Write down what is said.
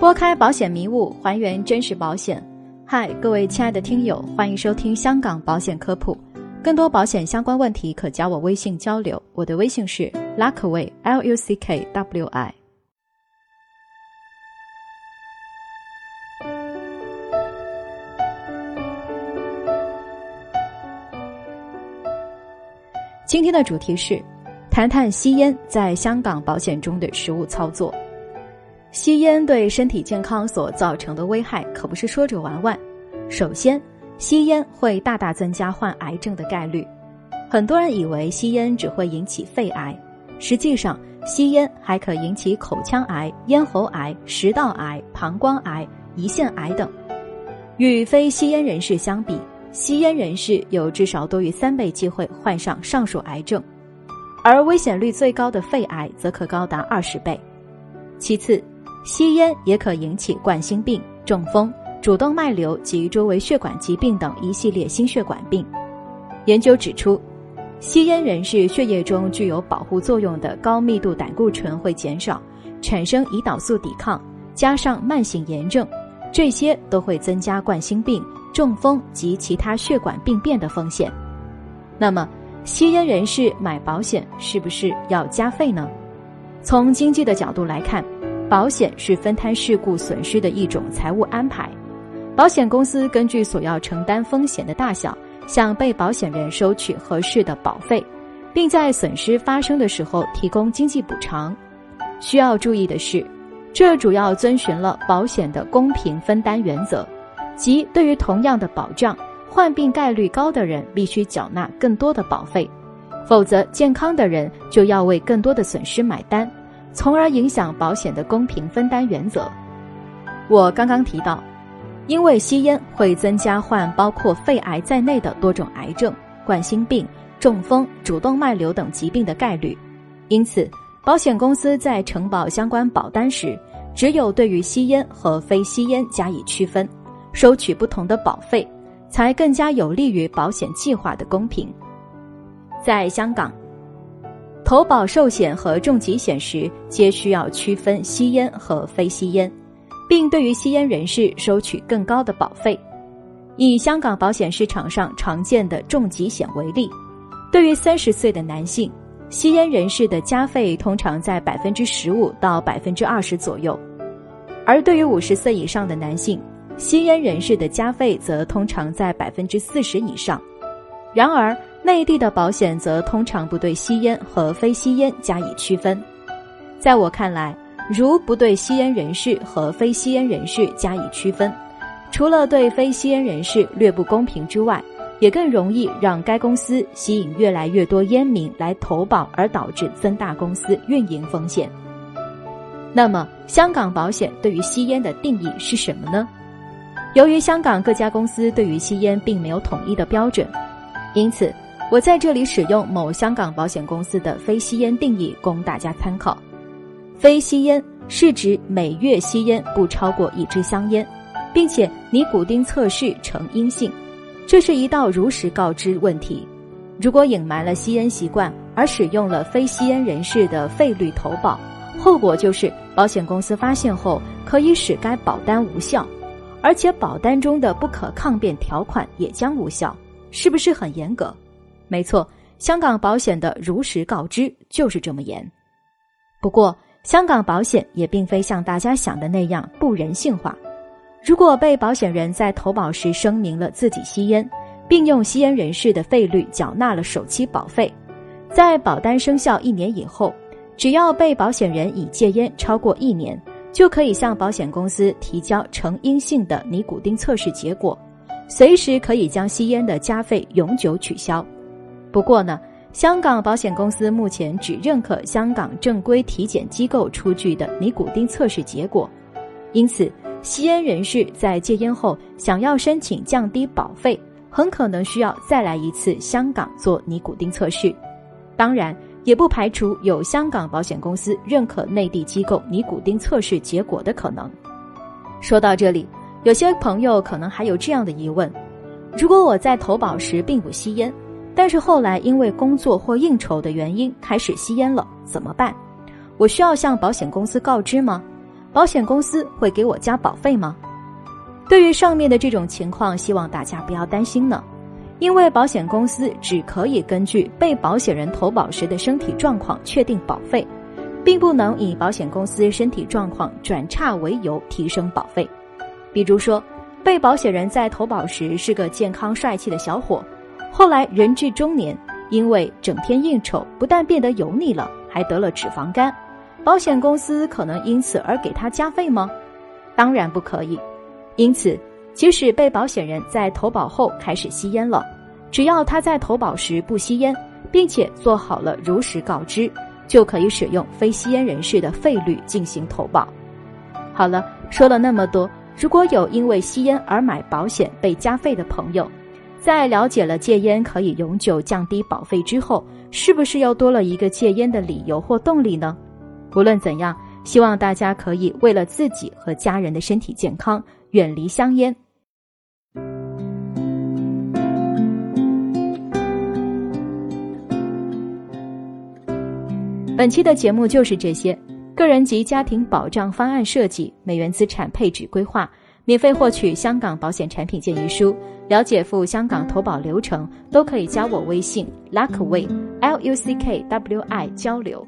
拨开保险迷雾，还原真实保险。嗨，各位亲爱的听友，欢迎收听香港保险科普。更多保险相关问题，可加我微信交流。我的微信是 Luckway L U C K W I。今天的主题是谈谈吸烟在香港保险中的实务操作。吸烟对身体健康所造成的危害可不是说着玩玩。首先，吸烟会大大增加患癌症的概率。很多人以为吸烟只会引起肺癌，实际上，吸烟还可引起口腔癌、咽喉癌、食道癌、膀胱癌、胰腺癌等。与非吸烟人士相比，吸烟人士有至少多于三倍机会患上上述癌症，而危险率最高的肺癌则可高达二十倍。其次，吸烟也可引起冠心病、中风、主动脉瘤及周围血管疾病等一系列心血管病。研究指出，吸烟人士血液中具有保护作用的高密度胆固醇会减少，产生胰岛素抵抗，加上慢性炎症，这些都会增加冠心病、中风及其他血管病变的风险。那么，吸烟人士买保险是不是要加费呢？从经济的角度来看。保险是分摊事故损失的一种财务安排，保险公司根据所要承担风险的大小，向被保险人收取合适的保费，并在损失发生的时候提供经济补偿。需要注意的是，这主要遵循了保险的公平分担原则，即对于同样的保障，患病概率高的人必须缴纳更多的保费，否则健康的人就要为更多的损失买单。从而影响保险的公平分担原则。我刚刚提到，因为吸烟会增加患包括肺癌在内的多种癌症、冠心病、中风、主动脉瘤等疾病的概率，因此保险公司在承保相关保单时，只有对于吸烟和非吸烟加以区分，收取不同的保费，才更加有利于保险计划的公平。在香港。投保寿险和重疾险时，皆需要区分吸烟和非吸烟，并对于吸烟人士收取更高的保费。以香港保险市场上常见的重疾险为例，对于三十岁的男性，吸烟人士的加费通常在百分之十五到百分之二十左右；而对于五十岁以上的男性，吸烟人士的加费则通常在百分之四十以上。然而，内地的保险则通常不对吸烟和非吸烟加以区分。在我看来，如不对吸烟人士和非吸烟人士加以区分，除了对非吸烟人士略不公平之外，也更容易让该公司吸引越来越多烟民来投保，而导致增大公司运营风险。那么，香港保险对于吸烟的定义是什么呢？由于香港各家公司对于吸烟并没有统一的标准，因此。我在这里使用某香港保险公司的非吸烟定义供大家参考。非吸烟是指每月吸烟不超过一支香烟，并且尼古丁测试呈阴性，这是一道如实告知问题。如果隐瞒了吸烟习惯而使用了非吸烟人士的费率投保，后果就是保险公司发现后可以使该保单无效，而且保单中的不可抗辩条款也将无效，是不是很严格？没错，香港保险的如实告知就是这么严。不过，香港保险也并非像大家想的那样不人性化。如果被保险人在投保时声明了自己吸烟，并用吸烟人士的费率缴纳了首期保费，在保单生效一年以后，只要被保险人已戒烟超过一年，就可以向保险公司提交呈阴性的尼古丁测试结果，随时可以将吸烟的加费永久取消。不过呢，香港保险公司目前只认可香港正规体检机构出具的尼古丁测试结果，因此吸烟人士在戒烟后想要申请降低保费，很可能需要再来一次香港做尼古丁测试。当然，也不排除有香港保险公司认可内地机构尼古丁测试结果的可能。说到这里，有些朋友可能还有这样的疑问：如果我在投保时并不吸烟？但是后来因为工作或应酬的原因开始吸烟了，怎么办？我需要向保险公司告知吗？保险公司会给我加保费吗？对于上面的这种情况，希望大家不要担心呢，因为保险公司只可以根据被保险人投保时的身体状况确定保费，并不能以保险公司身体状况转差为由提升保费。比如说，被保险人在投保时是个健康帅气的小伙，后来人至中年，因为整天应酬，不但变得油腻了，还得了脂肪肝，保险公司可能因此而给他加费吗？当然不可以。因此，即使被保险人在投保后开始吸烟了，只要他在投保时不吸烟，并且做好了如实告知，就可以使用非吸烟人士的费率进行投保。好了，说了那么多，如果有因为吸烟而买保险被加费的朋友，在了解了戒烟可以永久降低保费之后，是不是又多了一个戒烟的理由或动力呢？无论怎样，希望大家可以为了自己和家人的身体健康。远离香烟。本期的节目就是这些，个人及家庭保障方案设计、美元资产配置规划，免费获取香港保险产品建议书，了解赴香港投保流程，都可以加我微信 Luckway L U C K W I 交流。